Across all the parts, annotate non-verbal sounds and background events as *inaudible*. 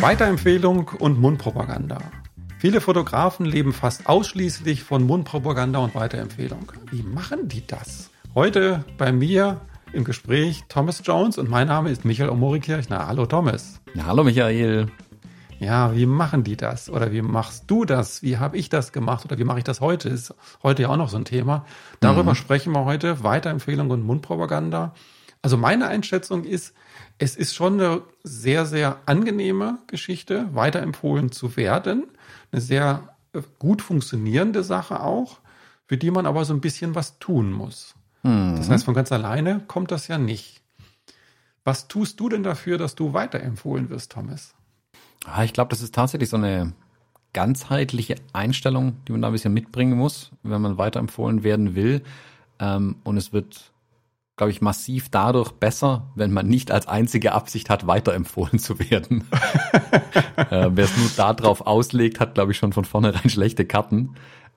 Weiterempfehlung und Mundpropaganda. Viele Fotografen leben fast ausschließlich von Mundpropaganda und Weiterempfehlung. Wie machen die das? Heute bei mir im Gespräch Thomas Jones und mein Name ist Michael Omori-Kirchner. Hallo Thomas. Ja, hallo Michael. Ja, wie machen die das? Oder wie machst du das? Wie habe ich das gemacht? Oder wie mache ich das heute? Ist heute ja auch noch so ein Thema. Darüber mhm. sprechen wir heute. Weiterempfehlung und Mundpropaganda. Also meine Einschätzung ist, es ist schon eine sehr, sehr angenehme Geschichte, weiterempfohlen zu werden. Eine sehr äh, gut funktionierende Sache auch, für die man aber so ein bisschen was tun muss. Mhm. Das heißt, von ganz alleine kommt das ja nicht. Was tust du denn dafür, dass du weiterempfohlen wirst, Thomas? Ah, ich glaube, das ist tatsächlich so eine ganzheitliche Einstellung, die man da ein bisschen mitbringen muss, wenn man weiterempfohlen werden will. Ähm, und es wird glaube ich, massiv dadurch besser, wenn man nicht als einzige Absicht hat, weiterempfohlen zu werden. *laughs* äh, Wer es nur darauf auslegt, hat, glaube ich, schon von vornherein *laughs* schlechte Karten.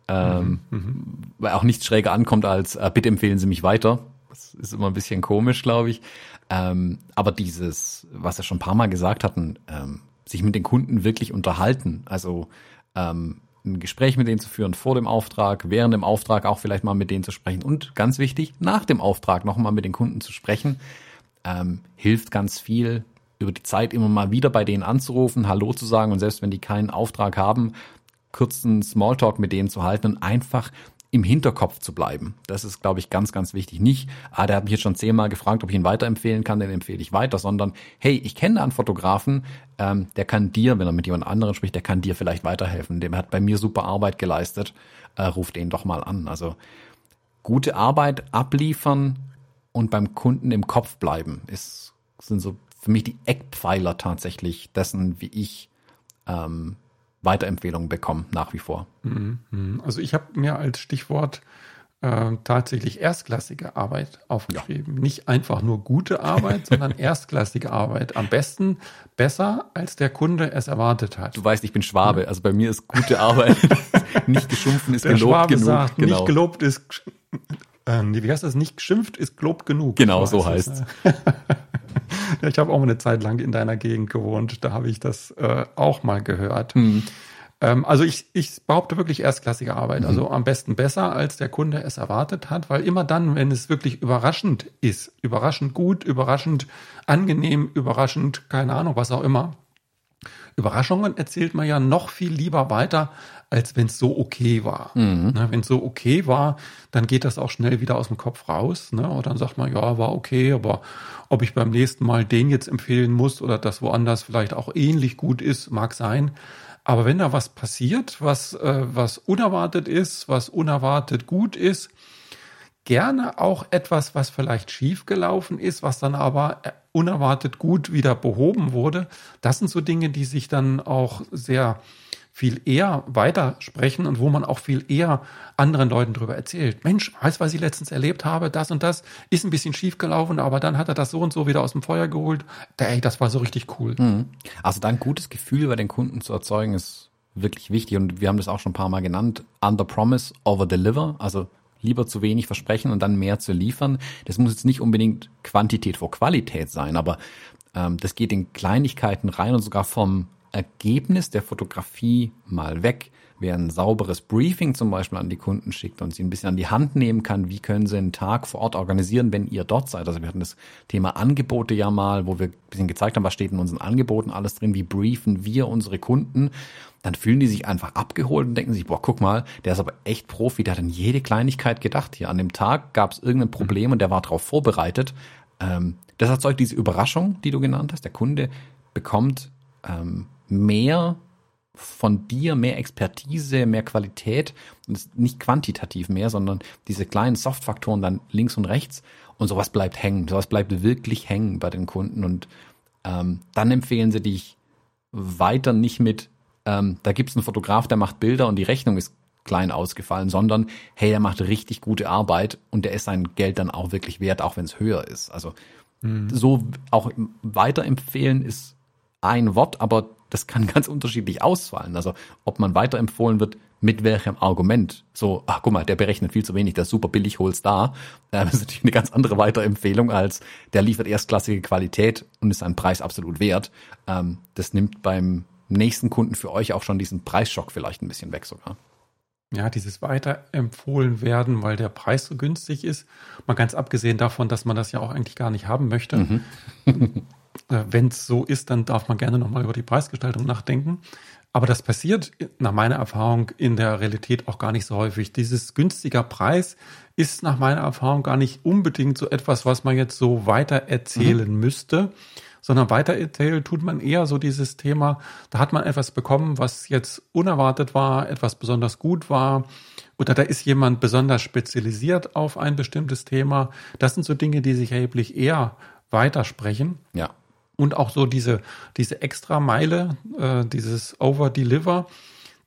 Ähm, mhm, mhm. Weil auch nichts schräger ankommt als, äh, bitte empfehlen Sie mich weiter. Das ist immer ein bisschen komisch, glaube ich. Ähm, aber dieses, was wir schon ein paar Mal gesagt hatten, ähm, sich mit den Kunden wirklich unterhalten. Also ähm, ein Gespräch mit denen zu führen vor dem Auftrag, während dem Auftrag auch vielleicht mal mit denen zu sprechen und ganz wichtig, nach dem Auftrag nochmal mit den Kunden zu sprechen, ähm, hilft ganz viel, über die Zeit immer mal wieder bei denen anzurufen, Hallo zu sagen und selbst wenn die keinen Auftrag haben, kurzen Smalltalk mit denen zu halten und einfach im Hinterkopf zu bleiben. Das ist, glaube ich, ganz, ganz wichtig. Nicht, ah, der hat mich jetzt schon zehnmal gefragt, ob ich ihn weiterempfehlen kann, den empfehle ich weiter, sondern hey, ich kenne einen Fotografen, ähm, der kann dir, wenn er mit jemand anderem spricht, der kann dir vielleicht weiterhelfen. Dem hat bei mir super Arbeit geleistet, äh, ruf den doch mal an. Also gute Arbeit abliefern und beim Kunden im Kopf bleiben, ist, sind so für mich die Eckpfeiler tatsächlich dessen, wie ich ähm, Weiterempfehlungen bekommen, nach wie vor. Mhm, mhm. Also ich habe mir als Stichwort äh, tatsächlich erstklassige Arbeit aufgeschrieben. Ja. Nicht einfach nur gute Arbeit, *laughs* sondern erstklassige Arbeit. Am besten besser, als der Kunde es erwartet hat. Du weißt, ich bin Schwabe, also bei mir ist gute Arbeit *laughs* nicht geschumpfen ist der gelobt Schwabe genug. Sagt, genau. Nicht gelobt ist, äh, wie heißt das? Nicht geschimpft ist gelobt genug. Genau, so heißt es. *laughs* ja, ich habe auch mal eine Zeit lang in deiner Gegend gewohnt. Da habe ich das äh, auch mal gehört. Mhm. Ähm, also ich, ich behaupte wirklich erstklassige Arbeit. Mhm. Also am besten besser, als der Kunde es erwartet hat, weil immer dann, wenn es wirklich überraschend ist, überraschend gut, überraschend angenehm, überraschend, keine Ahnung, was auch immer, Überraschungen erzählt man ja noch viel lieber weiter, als wenn es so okay war. Mhm. Ne, wenn es so okay war, dann geht das auch schnell wieder aus dem Kopf raus. Ne? Und dann sagt man, ja, war okay, aber ob ich beim nächsten Mal den jetzt empfehlen muss oder das woanders vielleicht auch ähnlich gut ist, mag sein. Aber wenn da was passiert, was, äh, was unerwartet ist, was unerwartet gut ist, gerne auch etwas, was vielleicht schiefgelaufen ist, was dann aber äh, unerwartet gut wieder behoben wurde. Das sind so Dinge, die sich dann auch sehr viel eher weitersprechen und wo man auch viel eher anderen Leuten darüber erzählt. Mensch, weißt du, was ich letztens erlebt habe? Das und das ist ein bisschen schief gelaufen, aber dann hat er das so und so wieder aus dem Feuer geholt. Ey, das war so richtig cool. Mhm. Also dann gutes Gefühl bei den Kunden zu erzeugen ist wirklich wichtig und wir haben das auch schon ein paar Mal genannt. Under promise, over deliver. Also lieber zu wenig versprechen und dann mehr zu liefern. Das muss jetzt nicht unbedingt Quantität vor Qualität sein, aber ähm, das geht in Kleinigkeiten rein und sogar vom Ergebnis der Fotografie mal weg. Wer ein sauberes Briefing zum Beispiel an die Kunden schickt und sie ein bisschen an die Hand nehmen kann, wie können sie einen Tag vor Ort organisieren, wenn ihr dort seid. Also wir hatten das Thema Angebote ja mal, wo wir ein bisschen gezeigt haben, was steht in unseren Angeboten alles drin, wie briefen wir unsere Kunden. Dann fühlen die sich einfach abgeholt und denken sich, boah, guck mal, der ist aber echt Profi, der hat an jede Kleinigkeit gedacht. Hier an dem Tag gab es irgendein Problem und der war darauf vorbereitet. Ähm, das erzeugt diese Überraschung, die du genannt hast. Der Kunde bekommt ähm, mehr von dir, mehr Expertise, mehr Qualität und nicht quantitativ mehr, sondern diese kleinen Softfaktoren dann links und rechts und sowas bleibt hängen, sowas bleibt wirklich hängen bei den Kunden und ähm, dann empfehlen sie dich weiter nicht mit, ähm, da gibt es einen Fotograf, der macht Bilder und die Rechnung ist klein ausgefallen, sondern hey, er macht richtig gute Arbeit und der ist sein Geld dann auch wirklich wert, auch wenn es höher ist. Also mhm. so auch weiterempfehlen ist ein Wort, aber das kann ganz unterschiedlich ausfallen. Also ob man weiterempfohlen wird, mit welchem Argument. So, ach guck mal, der berechnet viel zu wenig, der ist super billig, hol's da. Ähm, das ist natürlich eine ganz andere Weiterempfehlung als der liefert erstklassige Qualität und ist seinen Preis absolut wert. Ähm, das nimmt beim nächsten Kunden für euch auch schon diesen Preisschock vielleicht ein bisschen weg sogar. Ja, dieses weiterempfohlen werden, weil der Preis so günstig ist. Mal ganz abgesehen davon, dass man das ja auch eigentlich gar nicht haben möchte. Mhm. *laughs* Äh, Wenn es so ist, dann darf man gerne nochmal über die Preisgestaltung nachdenken. Aber das passiert nach meiner Erfahrung in der Realität auch gar nicht so häufig. Dieses günstiger Preis ist nach meiner Erfahrung gar nicht unbedingt so etwas, was man jetzt so weiter erzählen mhm. müsste, sondern weiter erzählen tut man eher so dieses Thema, da hat man etwas bekommen, was jetzt unerwartet war, etwas besonders gut war oder da ist jemand besonders spezialisiert auf ein bestimmtes Thema. Das sind so Dinge, die sich erheblich eher weitersprechen. Ja. Und auch so diese, diese Extra-Meile, äh, dieses Over-Deliver,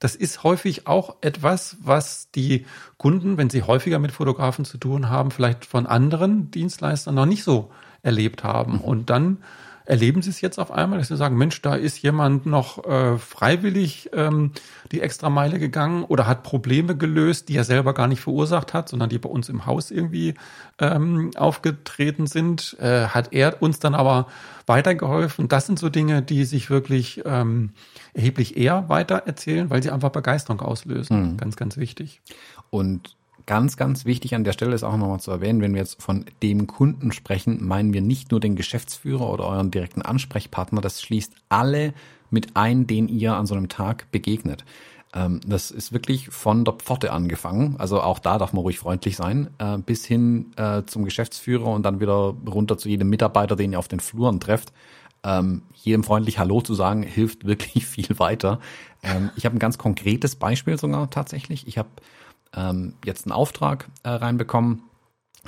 das ist häufig auch etwas, was die Kunden, wenn sie häufiger mit Fotografen zu tun haben, vielleicht von anderen Dienstleistern noch nicht so erlebt haben. Und dann Erleben Sie es jetzt auf einmal, dass Sie sagen, Mensch, da ist jemand noch äh, freiwillig ähm, die extra Meile gegangen oder hat Probleme gelöst, die er selber gar nicht verursacht hat, sondern die bei uns im Haus irgendwie ähm, aufgetreten sind? Äh, hat er uns dann aber weitergeholfen? Das sind so Dinge, die sich wirklich ähm, erheblich eher weiter erzählen, weil sie einfach Begeisterung auslösen. Mhm. Ganz, ganz wichtig. Und Ganz, ganz wichtig an der Stelle ist auch nochmal zu erwähnen, wenn wir jetzt von dem Kunden sprechen, meinen wir nicht nur den Geschäftsführer oder euren direkten Ansprechpartner, das schließt alle mit ein, den ihr an so einem Tag begegnet. Ähm, das ist wirklich von der Pforte angefangen, also auch da darf man ruhig freundlich sein, äh, bis hin äh, zum Geschäftsführer und dann wieder runter zu jedem Mitarbeiter, den ihr auf den Fluren trefft. Ähm, jedem freundlich Hallo zu sagen, hilft wirklich *laughs* viel weiter. Ähm, ich habe ein ganz konkretes Beispiel sogar tatsächlich. Ich habe ähm, jetzt einen Auftrag äh, reinbekommen.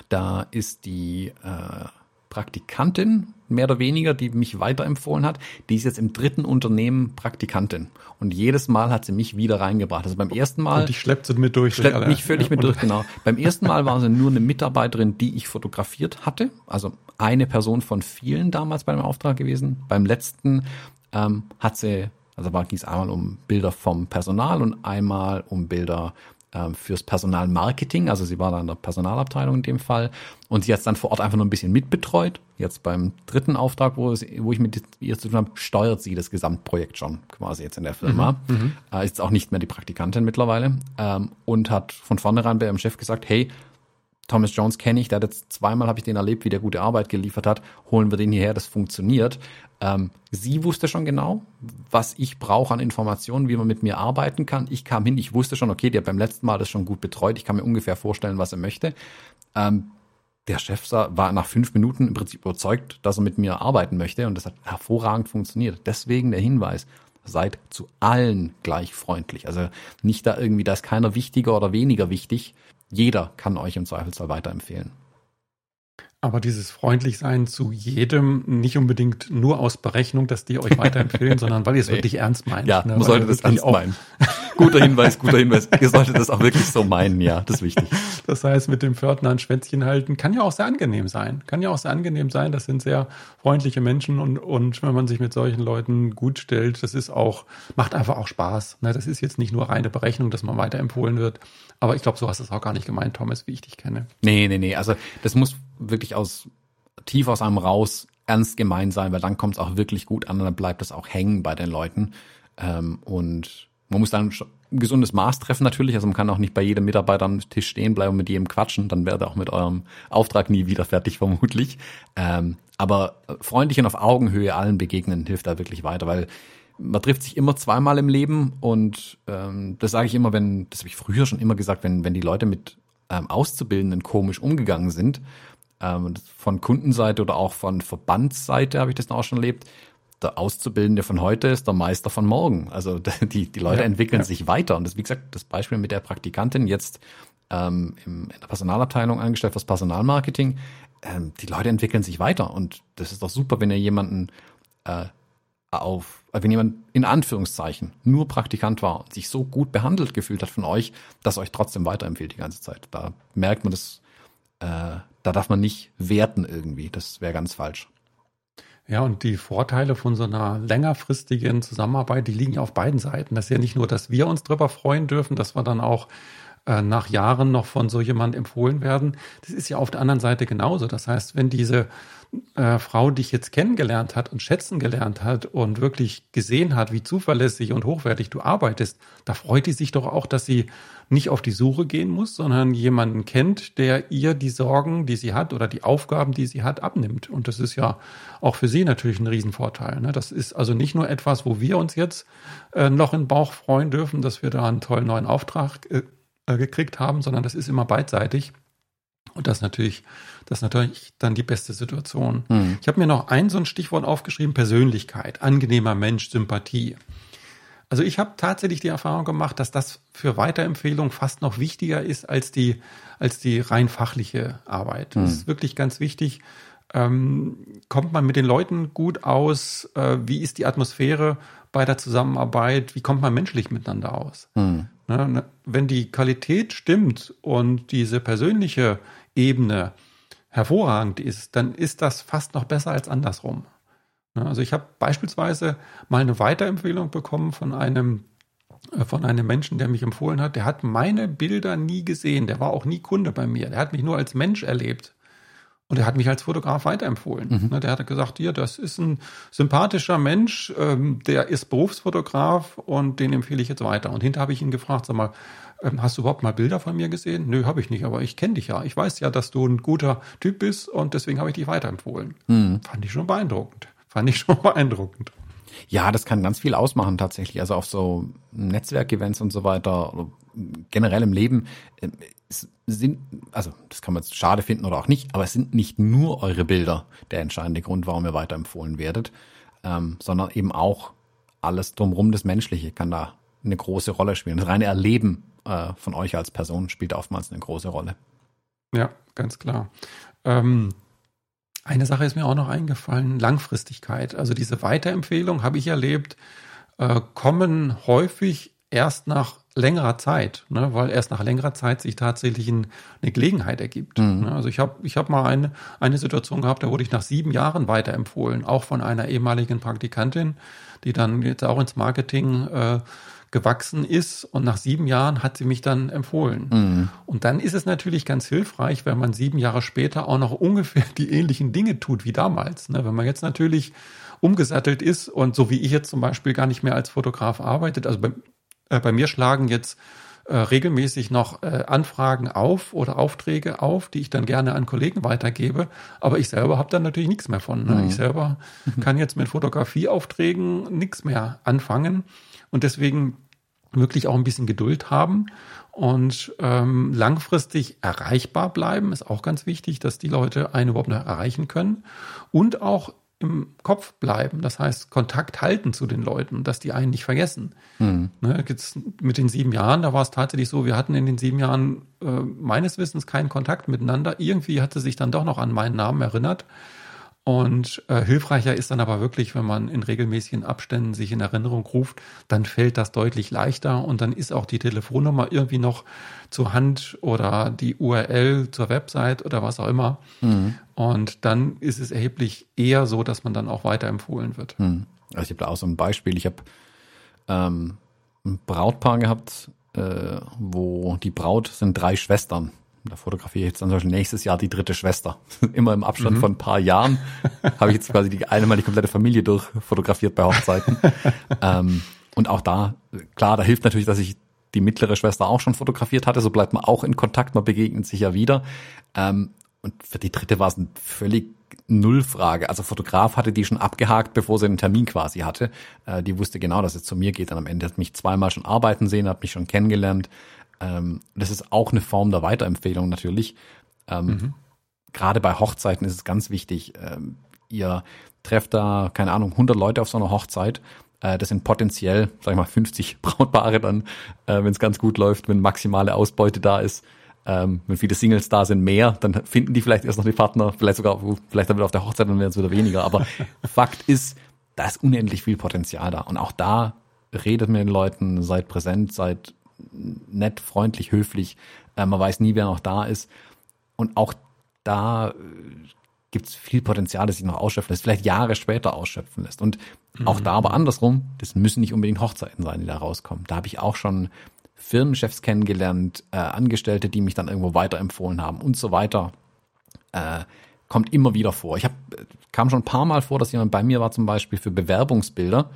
Da ist die äh, Praktikantin, mehr oder weniger, die mich weiterempfohlen hat, die ist jetzt im dritten Unternehmen Praktikantin. Und jedes Mal hat sie mich wieder reingebracht. Also beim ersten Mal. Und ich schleppt sie mit durch. Schleppt mich völlig ja, mit durch, genau. Beim ersten Mal war sie nur eine Mitarbeiterin, die ich fotografiert hatte. Also eine Person von vielen damals bei dem Auftrag gewesen. Beim letzten ähm, hat sie, also ging es einmal um Bilder vom Personal und einmal um Bilder ähm, fürs Personalmarketing. Also sie war da in der Personalabteilung in dem Fall. Und sie hat es dann vor Ort einfach nur ein bisschen mitbetreut. Jetzt beim dritten Auftrag, wo, es, wo ich mit ihr zu tun habe, steuert sie das Gesamtprojekt schon quasi jetzt in der Firma. Mhm, mhm. äh, ist auch nicht mehr die Praktikantin mittlerweile. Ähm, und hat von vornherein bei ihrem Chef gesagt, hey, Thomas Jones kenne ich, hat jetzt zweimal habe ich den erlebt, wie der gute Arbeit geliefert hat. Holen wir den hierher, das funktioniert. Ähm, sie wusste schon genau, was ich brauche an Informationen, wie man mit mir arbeiten kann. Ich kam hin, ich wusste schon, okay, der hat beim letzten Mal das schon gut betreut. Ich kann mir ungefähr vorstellen, was er möchte. Ähm, der Chef war nach fünf Minuten im Prinzip überzeugt, dass er mit mir arbeiten möchte und das hat hervorragend funktioniert. Deswegen der Hinweis, seid zu allen gleich freundlich. Also nicht da irgendwie, da ist keiner wichtiger oder weniger wichtig. Jeder kann euch im Zweifelsfall weiterempfehlen. Aber dieses Freundlichsein zu jedem nicht unbedingt nur aus Berechnung, dass die euch weiterempfehlen, *laughs* sondern weil ihr es nee. wirklich ernst meint. Ja, ne? man sollte das ernst meinen. *laughs* guter Hinweis, guter Hinweis. Ihr solltet das auch wirklich so meinen, ja, das ist wichtig. Das heißt, mit dem Pförtner ein Schwänzchen halten kann ja auch sehr angenehm sein. Kann ja auch sehr angenehm sein. Das sind sehr freundliche Menschen und, und wenn man sich mit solchen Leuten gut stellt, das ist auch, macht einfach auch Spaß. Das ist jetzt nicht nur reine Berechnung, dass man weiterempfohlen wird. Aber ich glaube, so hast du es auch gar nicht gemeint, Thomas, wie ich dich kenne. Nee, nee, nee. Also das muss wirklich aus tief aus einem raus ernst gemeint sein, weil dann kommt es auch wirklich gut an und dann bleibt es auch hängen bei den Leuten. Ähm, und man muss dann ein gesundes Maß treffen natürlich. Also man kann auch nicht bei jedem Mitarbeiter am Tisch stehen bleiben und mit jedem quatschen. Dann werdet ihr auch mit eurem Auftrag nie wieder fertig *laughs* vermutlich. Ähm, aber freundlich und auf Augenhöhe allen begegnen hilft da wirklich weiter, weil man trifft sich immer zweimal im Leben und ähm, das sage ich immer, wenn, das habe ich früher schon immer gesagt, wenn, wenn die Leute mit ähm, Auszubildenden komisch umgegangen sind, ähm, von Kundenseite oder auch von Verbandsseite habe ich das auch schon erlebt. Der Auszubildende von heute ist der Meister von morgen. Also *laughs* die, die Leute ja, entwickeln ja. sich weiter. Und das, wie gesagt, das Beispiel mit der Praktikantin jetzt ähm, im, in der Personalabteilung angestellt fürs Personalmarketing, ähm, die Leute entwickeln sich weiter. Und das ist doch super, wenn ihr jemanden äh, auf, äh, wenn jemand in Anführungszeichen nur Praktikant war und sich so gut behandelt gefühlt hat von euch, dass euch trotzdem weiterempfiehlt die ganze Zeit. Da merkt man das, äh, da darf man nicht werten irgendwie. Das wäre ganz falsch. Ja, und die Vorteile von so einer längerfristigen Zusammenarbeit, die liegen ja auf beiden Seiten. Das ist ja nicht nur, dass wir uns drüber freuen dürfen, dass wir dann auch äh, nach Jahren noch von so jemand empfohlen werden. Das ist ja auf der anderen Seite genauso. Das heißt, wenn diese äh, Frau dich jetzt kennengelernt hat und schätzen gelernt hat und wirklich gesehen hat, wie zuverlässig und hochwertig du arbeitest, da freut die sich doch auch, dass sie nicht auf die Suche gehen muss, sondern jemanden kennt, der ihr die Sorgen, die sie hat oder die Aufgaben, die sie hat, abnimmt. Und das ist ja auch für sie natürlich ein Riesenvorteil. Ne? Das ist also nicht nur etwas, wo wir uns jetzt äh, noch in den Bauch freuen dürfen, dass wir da einen tollen neuen Auftrag äh, äh gekriegt haben, sondern das ist immer beidseitig. Und das natürlich, das ist natürlich dann die beste Situation. Mhm. Ich habe mir noch ein so ein Stichwort aufgeschrieben, Persönlichkeit, angenehmer Mensch, Sympathie. Also ich habe tatsächlich die Erfahrung gemacht, dass das für Weiterempfehlung fast noch wichtiger ist als die, als die rein fachliche Arbeit. Mhm. Das ist wirklich ganz wichtig. Ähm, kommt man mit den Leuten gut aus? Äh, wie ist die Atmosphäre bei der Zusammenarbeit? Wie kommt man menschlich miteinander aus? Mhm. Ne, ne, wenn die Qualität stimmt und diese persönliche Ebene hervorragend ist, dann ist das fast noch besser als andersrum. Also ich habe beispielsweise mal eine Weiterempfehlung bekommen von einem äh, von einem Menschen, der mich empfohlen hat. Der hat meine Bilder nie gesehen. Der war auch nie Kunde bei mir. Der hat mich nur als Mensch erlebt. Und er hat mich als Fotograf weiterempfohlen. Mhm. Ne, der hat gesagt, hier, das ist ein sympathischer Mensch, ähm, der ist Berufsfotograf und den empfehle ich jetzt weiter. Und hinter habe ich ihn gefragt, sag mal, ähm, hast du überhaupt mal Bilder von mir gesehen? Nö, habe ich nicht, aber ich kenne dich ja. Ich weiß ja, dass du ein guter Typ bist und deswegen habe ich dich weiterempfohlen. Mhm. Fand ich schon beeindruckend. Fand ich *laughs* schon beeindruckend. Ja, das kann ganz viel ausmachen tatsächlich. Also auf so Netzwerkevents und so weiter, generell im Leben ähm, sind, also das kann man jetzt schade finden oder auch nicht, aber es sind nicht nur eure Bilder der entscheidende Grund, warum ihr weiterempfohlen werdet, ähm, sondern eben auch alles drumherum, das Menschliche kann da eine große Rolle spielen. Das reine Erleben äh, von euch als Person spielt oftmals eine große Rolle. Ja, ganz klar. Ähm, eine Sache ist mir auch noch eingefallen, Langfristigkeit. Also diese Weiterempfehlung habe ich erlebt, äh, kommen häufig erst nach längerer Zeit, ne, weil erst nach längerer Zeit sich tatsächlich ein, eine Gelegenheit ergibt. Mhm. Ne. Also ich habe ich hab mal eine, eine Situation gehabt, da wurde ich nach sieben Jahren weiterempfohlen, auch von einer ehemaligen Praktikantin, die dann jetzt auch ins Marketing äh, gewachsen ist und nach sieben Jahren hat sie mich dann empfohlen. Mhm. Und dann ist es natürlich ganz hilfreich, wenn man sieben Jahre später auch noch ungefähr die ähnlichen Dinge tut wie damals. Ne? Wenn man jetzt natürlich umgesattelt ist und so wie ich jetzt zum Beispiel gar nicht mehr als Fotograf arbeitet, also bei, äh, bei mir schlagen jetzt äh, regelmäßig noch äh, Anfragen auf oder Aufträge auf, die ich dann gerne an Kollegen weitergebe. Aber ich selber habe dann natürlich nichts mehr von. Ne? Mhm. Ich selber *laughs* kann jetzt mit Fotografieaufträgen nichts mehr anfangen. Und deswegen wirklich auch ein bisschen Geduld haben und ähm, langfristig erreichbar bleiben, ist auch ganz wichtig, dass die Leute einen überhaupt noch erreichen können und auch im Kopf bleiben. Das heißt, Kontakt halten zu den Leuten, dass die einen nicht vergessen. Mhm. Ne, mit den sieben Jahren, da war es tatsächlich so, wir hatten in den sieben Jahren äh, meines Wissens keinen Kontakt miteinander. Irgendwie hat sie sich dann doch noch an meinen Namen erinnert. Und äh, hilfreicher ist dann aber wirklich, wenn man in regelmäßigen Abständen sich in Erinnerung ruft, dann fällt das deutlich leichter und dann ist auch die Telefonnummer irgendwie noch zur Hand oder die URL zur Website oder was auch immer. Mhm. Und dann ist es erheblich eher so, dass man dann auch weiterempfohlen wird. Mhm. Also ich habe da auch so ein Beispiel. Ich habe ähm, ein Brautpaar gehabt, äh, wo die Braut sind drei Schwestern da fotografiere ich jetzt zum Beispiel nächstes Jahr die dritte Schwester. *laughs* Immer im Abstand mhm. von ein paar Jahren *laughs* habe ich jetzt quasi die eine mal die komplette Familie durchfotografiert bei Hochzeiten. *laughs* ähm, und auch da, klar, da hilft natürlich, dass ich die mittlere Schwester auch schon fotografiert hatte. So bleibt man auch in Kontakt, man begegnet sich ja wieder. Ähm, und für die dritte war es eine völlig Nullfrage. Also Fotograf hatte die schon abgehakt, bevor sie einen Termin quasi hatte. Äh, die wusste genau, dass es zu mir geht. Dann am Ende hat mich zweimal schon arbeiten sehen, hat mich schon kennengelernt. Ähm, das ist auch eine Form der Weiterempfehlung natürlich. Ähm, mhm. Gerade bei Hochzeiten ist es ganz wichtig. Ähm, ihr trefft da, keine Ahnung, 100 Leute auf so einer Hochzeit. Äh, das sind potenziell, sag ich mal, 50 *laughs* Brautpaare dann, äh, wenn es ganz gut läuft, wenn maximale Ausbeute da ist. Ähm, wenn viele Singles da sind, mehr, dann finden die vielleicht erst noch die Partner, vielleicht sogar, vielleicht dann wieder auf der Hochzeit, dann werden es wieder weniger. Aber *laughs* Fakt ist, da ist unendlich viel Potenzial da. Und auch da redet mit den Leuten, seid präsent, seid nett, freundlich, höflich. Äh, man weiß nie, wer noch da ist. Und auch da äh, gibt es viel Potenzial, das sich noch ausschöpfen lässt, vielleicht Jahre später ausschöpfen lässt. Und mhm. auch da aber andersrum, das müssen nicht unbedingt Hochzeiten sein, die da rauskommen. Da habe ich auch schon Firmenchefs kennengelernt, äh, Angestellte, die mich dann irgendwo weiterempfohlen haben und so weiter. Äh, kommt immer wieder vor. Ich habe kam schon ein paar Mal vor, dass jemand bei mir war, zum Beispiel für Bewerbungsbilder,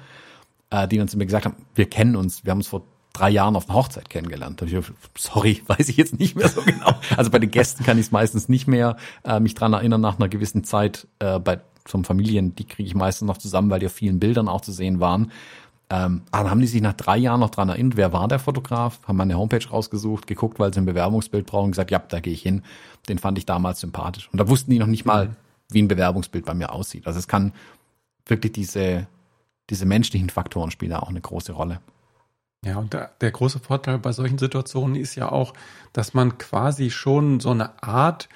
äh, die dann zu mir gesagt haben, wir kennen uns, wir haben uns vor drei Jahren auf einer Hochzeit kennengelernt. Ich, sorry, *laughs* weiß ich jetzt nicht mehr so genau. Also bei den Gästen kann ich es meistens nicht mehr äh, mich dran erinnern nach einer gewissen Zeit. Äh, bei zum Familien, die kriege ich meistens noch zusammen, weil die auf vielen Bildern auch zu sehen waren. Ähm, aber dann haben die sich nach drei Jahren noch dran erinnert, wer war der Fotograf, haben meine Homepage rausgesucht, geguckt, weil sie ein Bewerbungsbild brauchen und gesagt, ja, da gehe ich hin. Den fand ich damals sympathisch. Und da wussten die noch nicht mal, wie ein Bewerbungsbild bei mir aussieht. Also es kann wirklich diese, diese menschlichen Faktoren spielen da auch eine große Rolle. Ja, und der, der große Vorteil bei solchen Situationen ist ja auch, dass man quasi schon so eine Art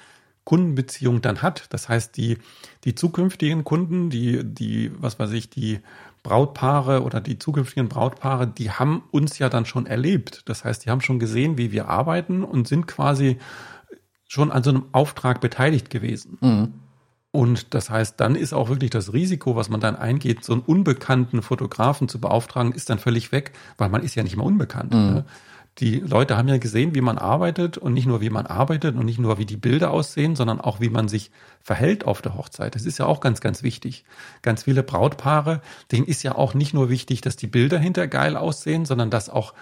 Kundenbeziehung dann hat. Das heißt, die, die zukünftigen Kunden, die, die, was weiß ich, die Brautpaare oder die zukünftigen Brautpaare, die haben uns ja dann schon erlebt. Das heißt, die haben schon gesehen, wie wir arbeiten und sind quasi schon an so einem Auftrag beteiligt gewesen. Mhm. Und das heißt, dann ist auch wirklich das Risiko, was man dann eingeht, so einen unbekannten Fotografen zu beauftragen, ist dann völlig weg, weil man ist ja nicht mehr unbekannt. Mhm. Ne? Die Leute haben ja gesehen, wie man arbeitet und nicht nur, wie man arbeitet und nicht nur, wie die Bilder aussehen, sondern auch, wie man sich verhält auf der Hochzeit. Das ist ja auch ganz, ganz wichtig. Ganz viele Brautpaare, denen ist ja auch nicht nur wichtig, dass die Bilder hinter geil aussehen, sondern dass auch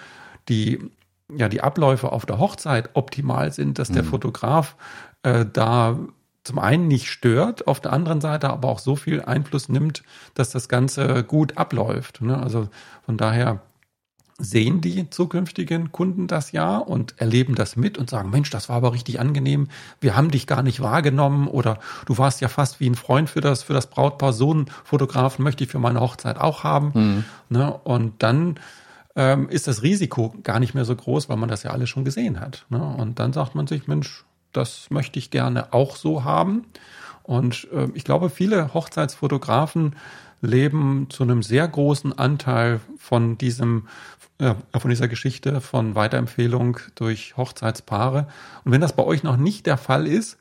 die, ja, die Abläufe auf der Hochzeit optimal sind, dass der mhm. Fotograf äh, da zum einen nicht stört, auf der anderen Seite aber auch so viel Einfluss nimmt, dass das Ganze gut abläuft. Ne? Also von daher sehen die zukünftigen Kunden das ja und erleben das mit und sagen, Mensch, das war aber richtig angenehm, wir haben dich gar nicht wahrgenommen oder du warst ja fast wie ein Freund für das, für das Brautpaar, so einen Fotografen möchte ich für meine Hochzeit auch haben. Mhm. Ne? Und dann ähm, ist das Risiko gar nicht mehr so groß, weil man das ja alle schon gesehen hat. Ne? Und dann sagt man sich, Mensch, das möchte ich gerne auch so haben. Und äh, ich glaube, viele Hochzeitsfotografen leben zu einem sehr großen Anteil von diesem äh, von dieser Geschichte von Weiterempfehlung durch Hochzeitspaare. Und wenn das bei euch noch nicht der Fall ist,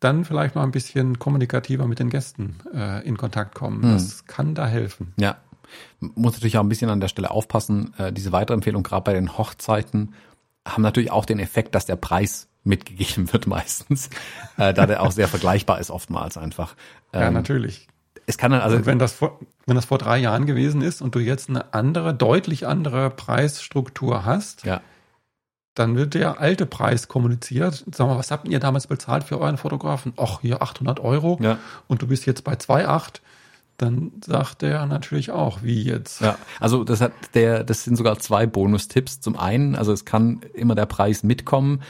dann vielleicht mal ein bisschen kommunikativer mit den Gästen äh, in Kontakt kommen. Hm. Das kann da helfen. Ja, muss natürlich auch ein bisschen an der Stelle aufpassen. Äh, diese Weiterempfehlung gerade bei den Hochzeiten haben natürlich auch den Effekt, dass der Preis mitgegeben wird meistens, *laughs* äh, da der auch sehr vergleichbar ist oftmals einfach. Ähm, ja, natürlich. Es kann dann also, und wenn das vor, wenn das vor drei Jahren gewesen ist und du jetzt eine andere, deutlich andere Preisstruktur hast, ja. dann wird der alte Preis kommuniziert. Sag mal, was habt ihr damals bezahlt für euren Fotografen? Ach, hier 800 Euro. Ja. Und du bist jetzt bei 2,8 dann sagt er natürlich auch, wie jetzt. Ja, also das hat der, das sind sogar zwei Bonustipps. Zum einen, also es kann immer der Preis mitkommen.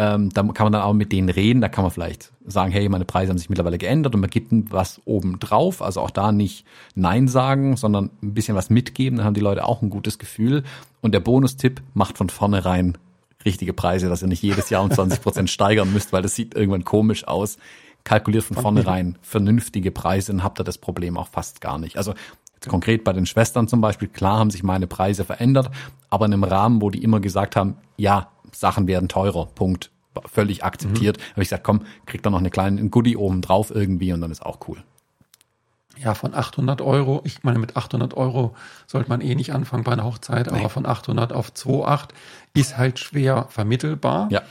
Ähm, da kann man dann auch mit denen reden, da kann man vielleicht sagen, hey, meine Preise haben sich mittlerweile geändert und man gibt was oben drauf. Also auch da nicht Nein sagen, sondern ein bisschen was mitgeben, dann haben die Leute auch ein gutes Gefühl. Und der Bonustipp macht von vornherein richtige Preise, dass ihr nicht jedes Jahr um 20 Prozent *laughs* steigern müsst, weil das sieht irgendwann komisch aus. Kalkuliert von vornherein vernünftige Preise, dann habt ihr das Problem auch fast gar nicht. Also konkret bei den Schwestern zum Beispiel, klar haben sich meine Preise verändert, aber in einem Rahmen, wo die immer gesagt haben, ja, Sachen werden teurer, Punkt. Völlig akzeptiert. Mhm. Habe ich gesagt, komm, krieg da noch eine kleine Goodie oben drauf irgendwie und dann ist auch cool. Ja, von 800 Euro, ich meine, mit 800 Euro sollte man eh nicht anfangen bei einer Hochzeit, nee. aber von 800 auf 2,8 ist halt schwer vermittelbar. Ja.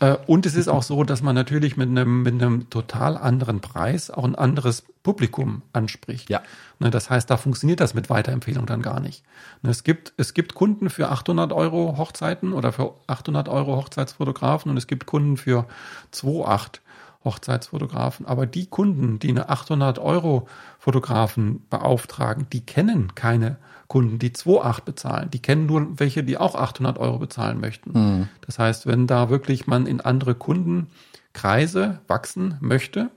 Äh, und es ist auch so, dass man natürlich mit einem, mit einem total anderen Preis auch ein anderes Publikum anspricht. Ja. Ne, das heißt, da funktioniert das mit Weiterempfehlung dann gar nicht. Ne, es gibt, es gibt Kunden für 800 Euro Hochzeiten oder für 800 Euro Hochzeitsfotografen und es gibt Kunden für 2,8 Hochzeitsfotografen. Aber die Kunden, die eine 800 Euro Fotografen beauftragen, die kennen keine Kunden, die 2,8 bezahlen. Die kennen nur welche, die auch 800 Euro bezahlen möchten. Mhm. Das heißt, wenn da wirklich man in andere Kundenkreise wachsen möchte,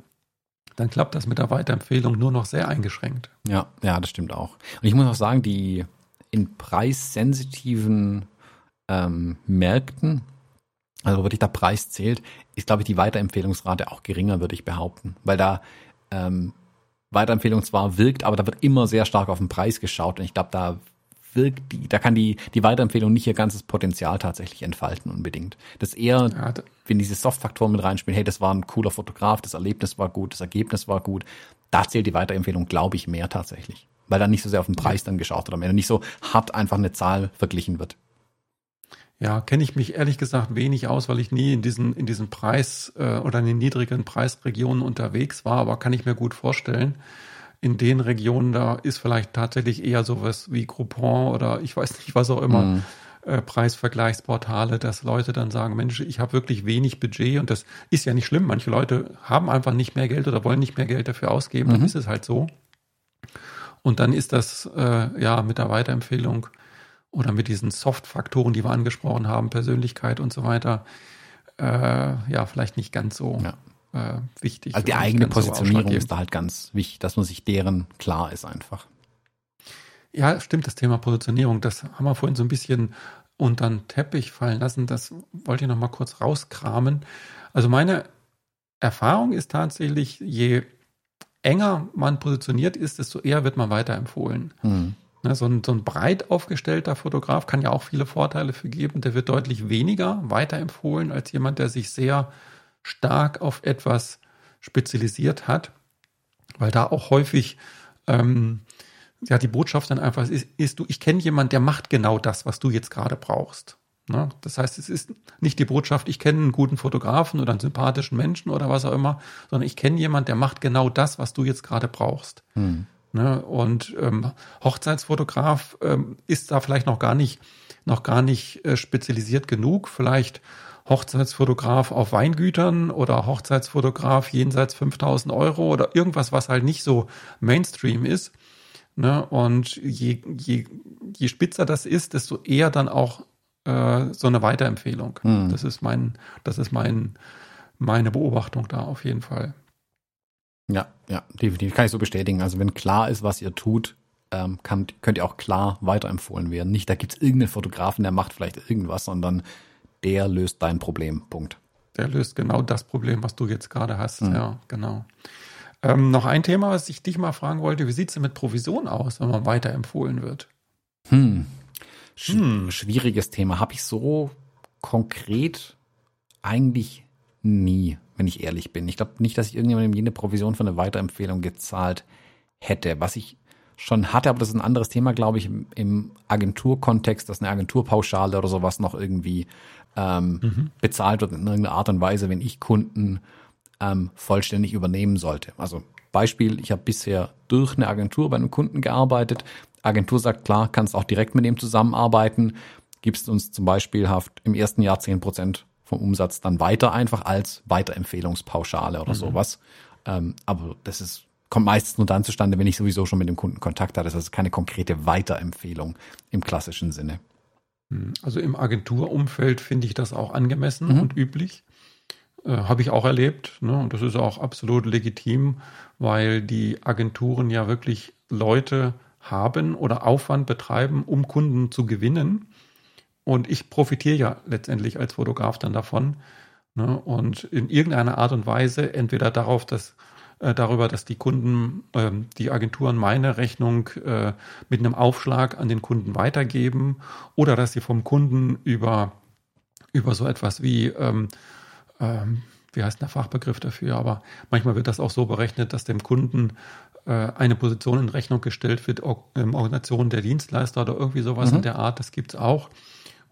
dann klappt das mit der Weiterempfehlung nur noch sehr eingeschränkt. Ja, ja, das stimmt auch. Und ich muss auch sagen, die in preissensitiven ähm, Märkten, also wirklich der Preis zählt, ist, glaube ich, die Weiterempfehlungsrate auch geringer, würde ich behaupten. Weil da ähm, Weiterempfehlung zwar wirkt, aber da wird immer sehr stark auf den Preis geschaut. Und ich glaube, da wirkt die, da kann die, die Weiterempfehlung nicht ihr ganzes Potenzial tatsächlich entfalten unbedingt. Das eher, ja, wenn diese Softfaktoren mit reinspielen, hey, das war ein cooler Fotograf, das Erlebnis war gut, das Ergebnis war gut, da zählt die Weiterempfehlung, glaube ich, mehr tatsächlich. Weil dann nicht so sehr auf den Preis dann geschaut wird, am nicht so hart einfach eine Zahl verglichen wird. Ja, kenne ich mich ehrlich gesagt wenig aus, weil ich nie in diesen, in diesen Preis äh, oder in den niedrigen Preisregionen unterwegs war, aber kann ich mir gut vorstellen. In den Regionen, da ist vielleicht tatsächlich eher sowas wie Groupon oder ich weiß nicht, was auch immer, mhm. äh, Preisvergleichsportale, dass Leute dann sagen, Mensch, ich habe wirklich wenig Budget und das ist ja nicht schlimm. Manche Leute haben einfach nicht mehr Geld oder wollen nicht mehr Geld dafür ausgeben, mhm. dann ist es halt so. Und dann ist das äh, ja mit der Weiterempfehlung oder mit diesen Soft-Faktoren, die wir angesprochen haben, Persönlichkeit und so weiter, äh, ja, vielleicht nicht ganz so ja. äh, wichtig. Also die eigene Positionierung so ist da halt ganz wichtig, dass man sich deren klar ist einfach. Ja, stimmt, das Thema Positionierung, das haben wir vorhin so ein bisschen unter den Teppich fallen lassen. Das wollte ich noch mal kurz rauskramen. Also meine Erfahrung ist tatsächlich, je enger man positioniert ist, desto eher wird man weiterempfohlen. Hm. Ne, so, ein, so ein breit aufgestellter Fotograf kann ja auch viele Vorteile für geben. Der wird deutlich weniger weiterempfohlen als jemand, der sich sehr stark auf etwas spezialisiert hat, weil da auch häufig ähm, ja die Botschaft dann einfach ist, ist du, ich kenne jemanden, der macht genau das, was du jetzt gerade brauchst. Ne? Das heißt, es ist nicht die Botschaft, ich kenne einen guten Fotografen oder einen sympathischen Menschen oder was auch immer, sondern ich kenne jemanden, der macht genau das, was du jetzt gerade brauchst. Hm. Ne? Und ähm, Hochzeitsfotograf ähm, ist da vielleicht noch gar nicht, noch gar nicht äh, spezialisiert genug. Vielleicht Hochzeitsfotograf auf Weingütern oder Hochzeitsfotograf jenseits 5000 Euro oder irgendwas, was halt nicht so Mainstream ist. Ne? Und je, je, je spitzer das ist, desto eher dann auch äh, so eine Weiterempfehlung. Hm. Das ist mein, das ist mein, meine Beobachtung da auf jeden Fall. Ja, ja, definitiv kann ich so bestätigen. Also wenn klar ist, was ihr tut, ähm, kann, könnt ihr auch klar weiterempfohlen werden. Nicht, da gibt's irgendeinen Fotografen, der macht vielleicht irgendwas, sondern der löst dein Problem. Punkt. Der löst genau das Problem, was du jetzt gerade hast. Mhm. Ja, genau. Ähm, noch ein Thema, was ich dich mal fragen wollte. Wie sieht's denn mit Provision aus, wenn man weiterempfohlen wird? Hm. Sch hm. Schwieriges Thema. Habe ich so konkret eigentlich nie wenn ich ehrlich bin. Ich glaube nicht, dass ich irgendjemandem jene Provision für eine Weiterempfehlung gezahlt hätte. Was ich schon hatte, aber das ist ein anderes Thema, glaube ich, im, im Agenturkontext, dass eine Agenturpauschale oder sowas noch irgendwie ähm, mhm. bezahlt wird in irgendeiner Art und Weise, wenn ich Kunden ähm, vollständig übernehmen sollte. Also Beispiel, ich habe bisher durch eine Agentur bei einem Kunden gearbeitet. Agentur sagt, klar, kannst auch direkt mit dem zusammenarbeiten, gibst uns zum Beispiel Haft im ersten Jahr zehn Prozent vom Umsatz dann weiter einfach als Weiterempfehlungspauschale oder mhm. sowas. Ähm, aber das ist kommt meistens nur dann zustande, wenn ich sowieso schon mit dem Kunden Kontakt hatte. Das ist keine konkrete Weiterempfehlung im klassischen Sinne. Mhm. Also im Agenturumfeld finde ich das auch angemessen mhm. und üblich. Äh, Habe ich auch erlebt. Ne? Und das ist auch absolut legitim, weil die Agenturen ja wirklich Leute haben oder Aufwand betreiben, um Kunden zu gewinnen. Und ich profitiere ja letztendlich als Fotograf dann davon. Ne? Und in irgendeiner Art und Weise, entweder darauf, dass äh, darüber, dass die Kunden, äh, die Agenturen meine Rechnung äh, mit einem Aufschlag an den Kunden weitergeben oder dass sie vom Kunden über, über so etwas wie, ähm, ähm, wie heißt der Fachbegriff dafür, aber manchmal wird das auch so berechnet, dass dem Kunden äh, eine Position in Rechnung gestellt wird, Organisation der Dienstleister oder irgendwie sowas mhm. in der Art, das gibt's auch.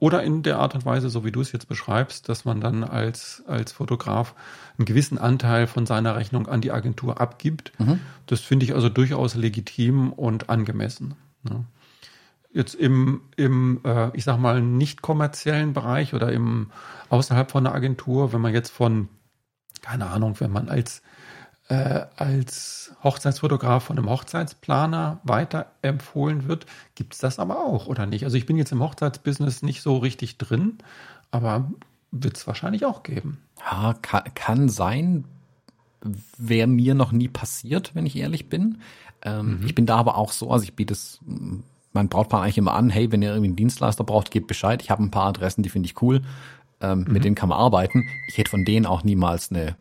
Oder in der Art und Weise, so wie du es jetzt beschreibst, dass man dann als, als Fotograf einen gewissen Anteil von seiner Rechnung an die Agentur abgibt. Mhm. Das finde ich also durchaus legitim und angemessen. Ne? Jetzt im, im äh, ich sag mal, nicht kommerziellen Bereich oder im außerhalb von einer Agentur, wenn man jetzt von, keine Ahnung, wenn man als äh, als Hochzeitsfotograf von einem Hochzeitsplaner weiterempfohlen wird, gibt es das aber auch, oder nicht? Also ich bin jetzt im Hochzeitsbusiness nicht so richtig drin, aber wird es wahrscheinlich auch geben. Ja, kann, kann sein. Wäre mir noch nie passiert, wenn ich ehrlich bin. Ähm, mhm. Ich bin da aber auch so, also ich biete es mein Brautpaar eigentlich immer an, hey, wenn ihr irgendwie einen Dienstleister braucht, gebt Bescheid. Ich habe ein paar Adressen, die finde ich cool. Ähm, mhm. Mit denen kann man arbeiten. Ich hätte von denen auch niemals eine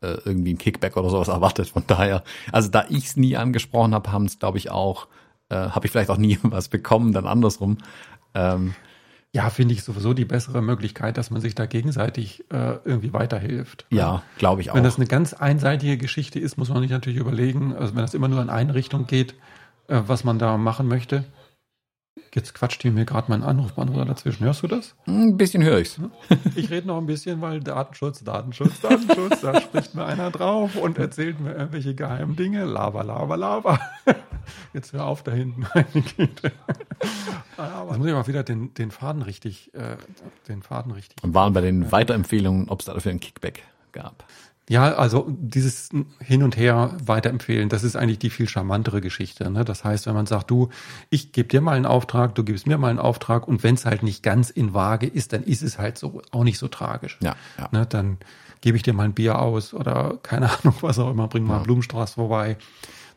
äh, irgendwie ein Kickback oder sowas erwartet. Von daher, also da ich es nie angesprochen habe, haben es, glaube ich, auch äh, habe ich vielleicht auch nie *laughs* was bekommen, dann andersrum. Ähm, ja, finde ich sowieso die bessere Möglichkeit, dass man sich da gegenseitig äh, irgendwie weiterhilft. Ja, glaube ich auch. Wenn das eine ganz einseitige Geschichte ist, muss man sich natürlich überlegen, also wenn das immer nur in eine Richtung geht, äh, was man da machen möchte. Jetzt quatscht hier mir gerade mein Anrufbeantworter dazwischen. Hörst du das? Ein bisschen höre ich's. Ich rede noch ein bisschen, weil Datenschutz, Datenschutz, Datenschutz, da spricht mir einer drauf und erzählt mir irgendwelche geheimen Dinge. Lava, lava, lava. Jetzt hör auf da hinten, meine Güte. Jetzt muss ich mal wieder den, den Faden richtig, äh, den Faden richtig. Und waren bei den Weiterempfehlungen, ob es dafür ein Kickback gab. Ja, also dieses Hin und Her weiterempfehlen, das ist eigentlich die viel charmantere Geschichte. Ne? Das heißt, wenn man sagt, du, ich gebe dir mal einen Auftrag, du gibst mir mal einen Auftrag und wenn es halt nicht ganz in Waage ist, dann ist es halt so auch nicht so tragisch. Ja, ja. Ne? Dann gebe ich dir mal ein Bier aus oder keine Ahnung, *laughs* was auch immer, bring mal ja. Blumenstrauß vorbei.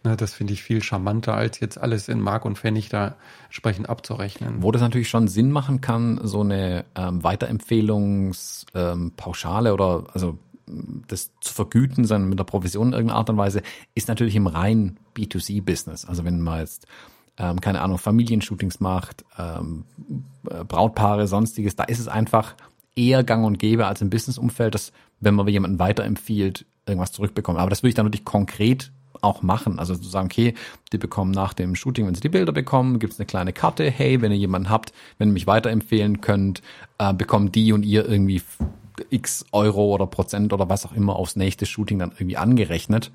Ne, das finde ich viel charmanter, als jetzt alles in Mark und Pfennig da entsprechend abzurechnen. Wo das natürlich schon Sinn machen kann, so eine ähm, Weiterempfehlungspauschale ähm, oder also das zu vergüten, sondern mit der Provision in irgendeiner Art und Weise, ist natürlich im rein B2C-Business. Also wenn man jetzt, ähm, keine Ahnung, Familienshootings macht, ähm, äh, Brautpaare, sonstiges, da ist es einfach eher gang und gäbe als im Businessumfeld, dass wenn man jemanden weiterempfiehlt, irgendwas zurückbekommt. Aber das würde ich dann natürlich konkret auch machen. Also zu sagen, okay, die bekommen nach dem Shooting, wenn sie die Bilder bekommen, gibt es eine kleine Karte, hey, wenn ihr jemanden habt, wenn ihr mich weiterempfehlen könnt, äh, bekommen die und ihr irgendwie x Euro oder Prozent oder was auch immer aufs nächste Shooting dann irgendwie angerechnet.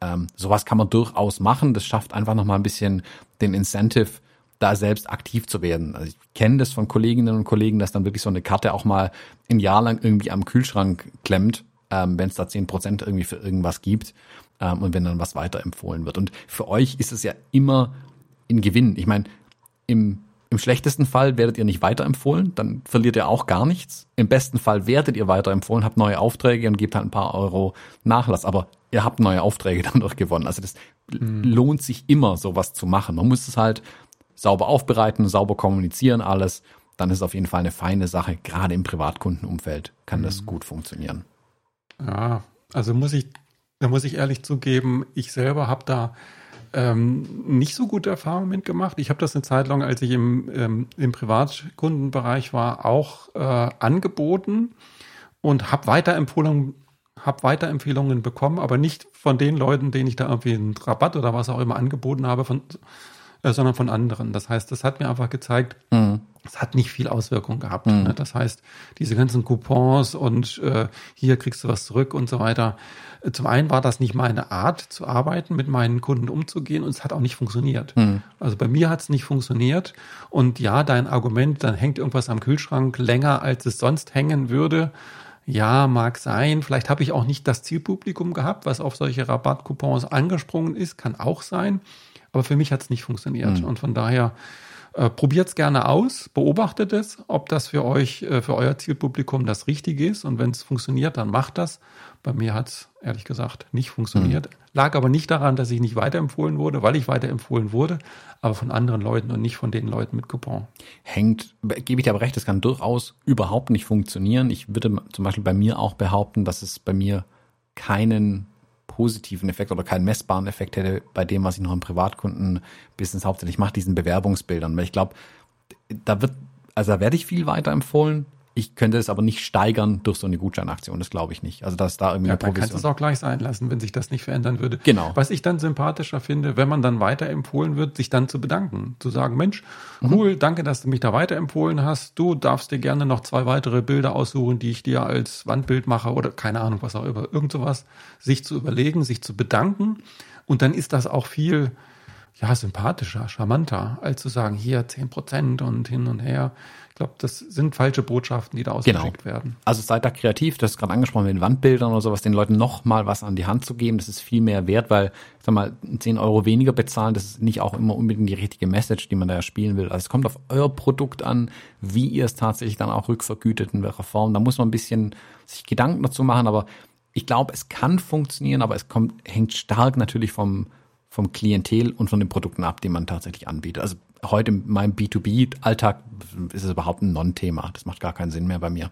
Ähm, sowas kann man durchaus machen. Das schafft einfach nochmal ein bisschen den Incentive, da selbst aktiv zu werden. Also ich kenne das von Kolleginnen und Kollegen, dass dann wirklich so eine Karte auch mal ein Jahr lang irgendwie am Kühlschrank klemmt, ähm, wenn es da zehn Prozent irgendwie für irgendwas gibt ähm, und wenn dann was weiterempfohlen wird. Und für euch ist es ja immer ein Gewinn. Ich meine, im im schlechtesten Fall werdet ihr nicht weiterempfohlen, dann verliert ihr auch gar nichts. Im besten Fall werdet ihr weiterempfohlen, habt neue Aufträge und gebt halt ein paar Euro Nachlass. Aber ihr habt neue Aufträge *laughs* dadurch gewonnen. Also das mhm. lohnt sich immer, sowas zu machen. Man muss es halt sauber aufbereiten, sauber kommunizieren, alles. Dann ist es auf jeden Fall eine feine Sache. Gerade im Privatkundenumfeld kann mhm. das gut funktionieren. Ja, also muss ich, da muss ich ehrlich zugeben, ich selber habe da ähm, nicht so gute Erfahrungen mitgemacht. Ich habe das eine Zeit lang, als ich im, ähm, im Privatkundenbereich war, auch äh, angeboten und habe Weiterempfehlungen, hab Weiterempfehlungen bekommen, aber nicht von den Leuten, denen ich da irgendwie einen Rabatt oder was auch immer angeboten habe, von, äh, sondern von anderen. Das heißt, das hat mir einfach gezeigt, mhm. Es hat nicht viel Auswirkung gehabt. Mhm. Ne? Das heißt, diese ganzen Coupons und äh, hier kriegst du was zurück und so weiter, zum einen war das nicht meine Art zu arbeiten, mit meinen Kunden umzugehen und es hat auch nicht funktioniert. Mhm. Also bei mir hat es nicht funktioniert und ja, dein Argument, dann hängt irgendwas am Kühlschrank länger, als es sonst hängen würde. Ja, mag sein. Vielleicht habe ich auch nicht das Zielpublikum gehabt, was auf solche Rabattcoupons angesprungen ist, kann auch sein. Aber für mich hat es nicht funktioniert. Mhm. Und von daher äh, Probiert es gerne aus, beobachtet es, ob das für euch, äh, für euer Zielpublikum das Richtige ist. Und wenn es funktioniert, dann macht das. Bei mir hat es ehrlich gesagt nicht funktioniert. Mhm. Lag aber nicht daran, dass ich nicht weiterempfohlen wurde, weil ich weiterempfohlen wurde, aber von anderen Leuten und nicht von den Leuten mit Coupon. Hängt, gebe ich dir aber recht, das kann durchaus überhaupt nicht funktionieren. Ich würde zum Beispiel bei mir auch behaupten, dass es bei mir keinen positiven Effekt oder keinen messbaren Effekt hätte bei dem, was ich noch im Privatkundenbusiness hauptsächlich mache, diesen Bewerbungsbildern. Weil ich glaube, da wird, also da werde ich viel weiterempfohlen, ich könnte es aber nicht steigern durch so eine Gutscheinaktion. Das glaube ich nicht. Also dass da irgendwie ja, eine Provision. kannst du es auch gleich sein lassen, wenn sich das nicht verändern würde. Genau. Was ich dann sympathischer finde, wenn man dann weiterempfohlen wird, sich dann zu bedanken, zu sagen, Mensch, cool, mhm. danke, dass du mich da weiterempfohlen hast. Du darfst dir gerne noch zwei weitere Bilder aussuchen, die ich dir als Wandbild mache oder keine Ahnung was auch immer, irgend sowas, sich zu überlegen, sich zu bedanken und dann ist das auch viel ja sympathischer, charmanter, als zu sagen, hier zehn Prozent und hin und her glaube, das sind falsche Botschaften, die da ausgeschickt genau. werden. Also seid da kreativ, das ist gerade angesprochen mit den Wandbildern oder sowas, den Leuten noch mal was an die Hand zu geben, das ist viel mehr wert, weil, sag mal, 10 Euro weniger bezahlen, das ist nicht auch immer unbedingt die richtige Message, die man da spielen will. Also es kommt auf euer Produkt an, wie ihr es tatsächlich dann auch rückvergütet, in welcher Form. Da muss man ein bisschen sich Gedanken dazu machen, aber ich glaube, es kann funktionieren, aber es kommt, hängt stark natürlich vom, vom Klientel und von den Produkten ab, die man tatsächlich anbietet. Also heute in meinem B2B-Alltag ist es überhaupt ein Non-Thema. Das macht gar keinen Sinn mehr bei mir.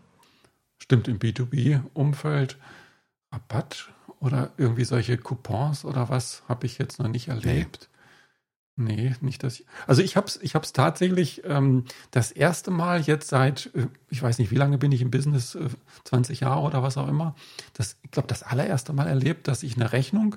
Stimmt, im B2B-Umfeld Rabatt oder irgendwie solche Coupons oder was habe ich jetzt noch nicht erlebt. Nee, nicht dass ich. Also ich habe es ich hab's tatsächlich ähm, das erste Mal jetzt seit, äh, ich weiß nicht, wie lange bin ich im Business, äh, 20 Jahre oder was auch immer. Das, ich glaube, das allererste Mal erlebt, dass ich eine Rechnung,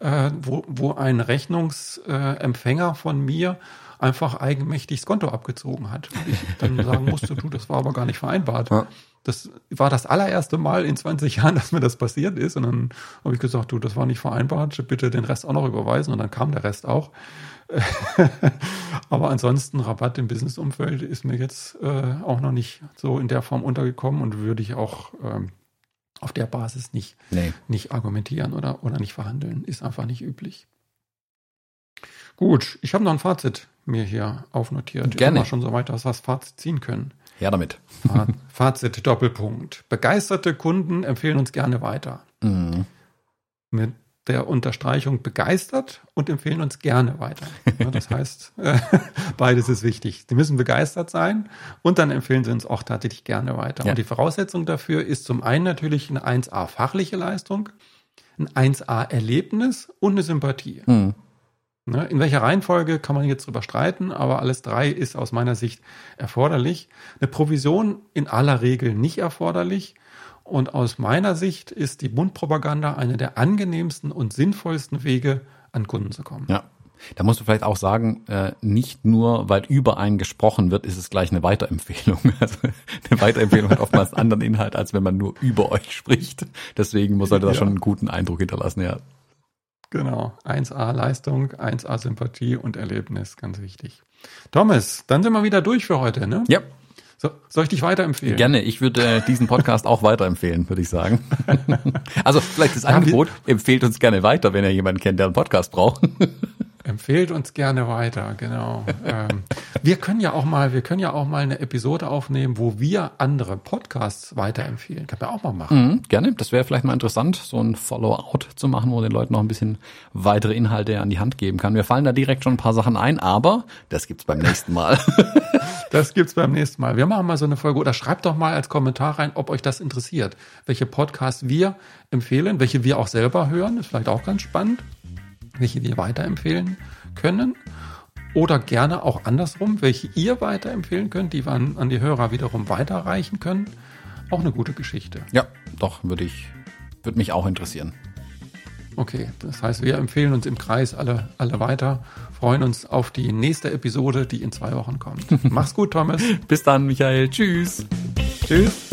äh, wo, wo ein Rechnungsempfänger von mir einfach eigenmächtig das Konto abgezogen hat. Und ich dann sagen musste, du, das war aber gar nicht vereinbart. Ja. Das war das allererste Mal in 20 Jahren, dass mir das passiert ist. Und dann habe ich gesagt, du, das war nicht vereinbart, bitte den Rest auch noch überweisen. Und dann kam der Rest auch. *laughs* Aber ansonsten Rabatt im Businessumfeld ist mir jetzt äh, auch noch nicht so in der Form untergekommen und würde ich auch ähm, auf der Basis nicht, nee. nicht argumentieren oder, oder nicht verhandeln. Ist einfach nicht üblich. Gut, ich habe noch ein Fazit mir hier aufnotiert. Gerne. Ich schon so weit, dass wir das Fazit ziehen können. Ja, damit. *laughs* Fazit, Doppelpunkt. Begeisterte Kunden empfehlen uns gerne weiter. Mhm. Mit der Unterstreichung begeistert und empfehlen uns gerne weiter. Das *laughs* heißt, äh, beides ist wichtig. Sie müssen begeistert sein und dann empfehlen sie uns auch tatsächlich gerne weiter. Ja. Und die Voraussetzung dafür ist zum einen natürlich eine 1A fachliche Leistung, ein 1A Erlebnis und eine Sympathie. Mhm. In welcher Reihenfolge kann man jetzt drüber streiten, aber alles drei ist aus meiner Sicht erforderlich. Eine Provision in aller Regel nicht erforderlich. Und aus meiner Sicht ist die Mundpropaganda eine der angenehmsten und sinnvollsten Wege, an Kunden zu kommen. Ja. Da musst du vielleicht auch sagen, äh, nicht nur, weil über einen gesprochen wird, ist es gleich eine Weiterempfehlung. *laughs* Also eine Weiterempfehlung hat oftmals einen anderen Inhalt, als wenn man nur über euch spricht. Deswegen muss er da ja. schon einen guten Eindruck hinterlassen, ja. Genau. 1A Leistung, 1A Sympathie und Erlebnis, ganz wichtig. Thomas, dann sind wir wieder durch für heute, ne? Ja. So, soll ich dich weiterempfehlen? Gerne, ich würde äh, diesen Podcast auch weiterempfehlen, würde ich sagen. *laughs* also vielleicht das Angebot, empfehlt uns gerne weiter, wenn ihr jemanden kennt, der einen Podcast braucht. *laughs* Empfehlt uns gerne weiter, genau. ähm, wir können ja auch mal, wir können ja auch mal eine Episode aufnehmen, wo wir andere Podcasts weiterempfehlen. Können wir auch mal machen. Mhm, gerne. Das wäre vielleicht mal interessant, so ein Follow-out zu machen, wo den Leuten noch ein bisschen weitere Inhalte an die Hand geben kann. Wir fallen da direkt schon ein paar Sachen ein, aber das gibt's beim nächsten Mal. *laughs* das gibt's beim nächsten Mal. Wir machen mal so eine Folge oder schreibt doch mal als Kommentar rein, ob euch das interessiert. Welche Podcasts wir empfehlen, welche wir auch selber hören, ist vielleicht auch ganz spannend welche wir weiterempfehlen können. Oder gerne auch andersrum, welche ihr weiterempfehlen könnt, die wir an, an die Hörer wiederum weiterreichen können. Auch eine gute Geschichte. Ja, doch, würde ich, würde mich auch interessieren. Okay, das heißt, wir empfehlen uns im Kreis alle, alle weiter, freuen uns auf die nächste Episode, die in zwei Wochen kommt. *laughs* Mach's gut, Thomas. Bis dann, Michael. Tschüss. Tschüss.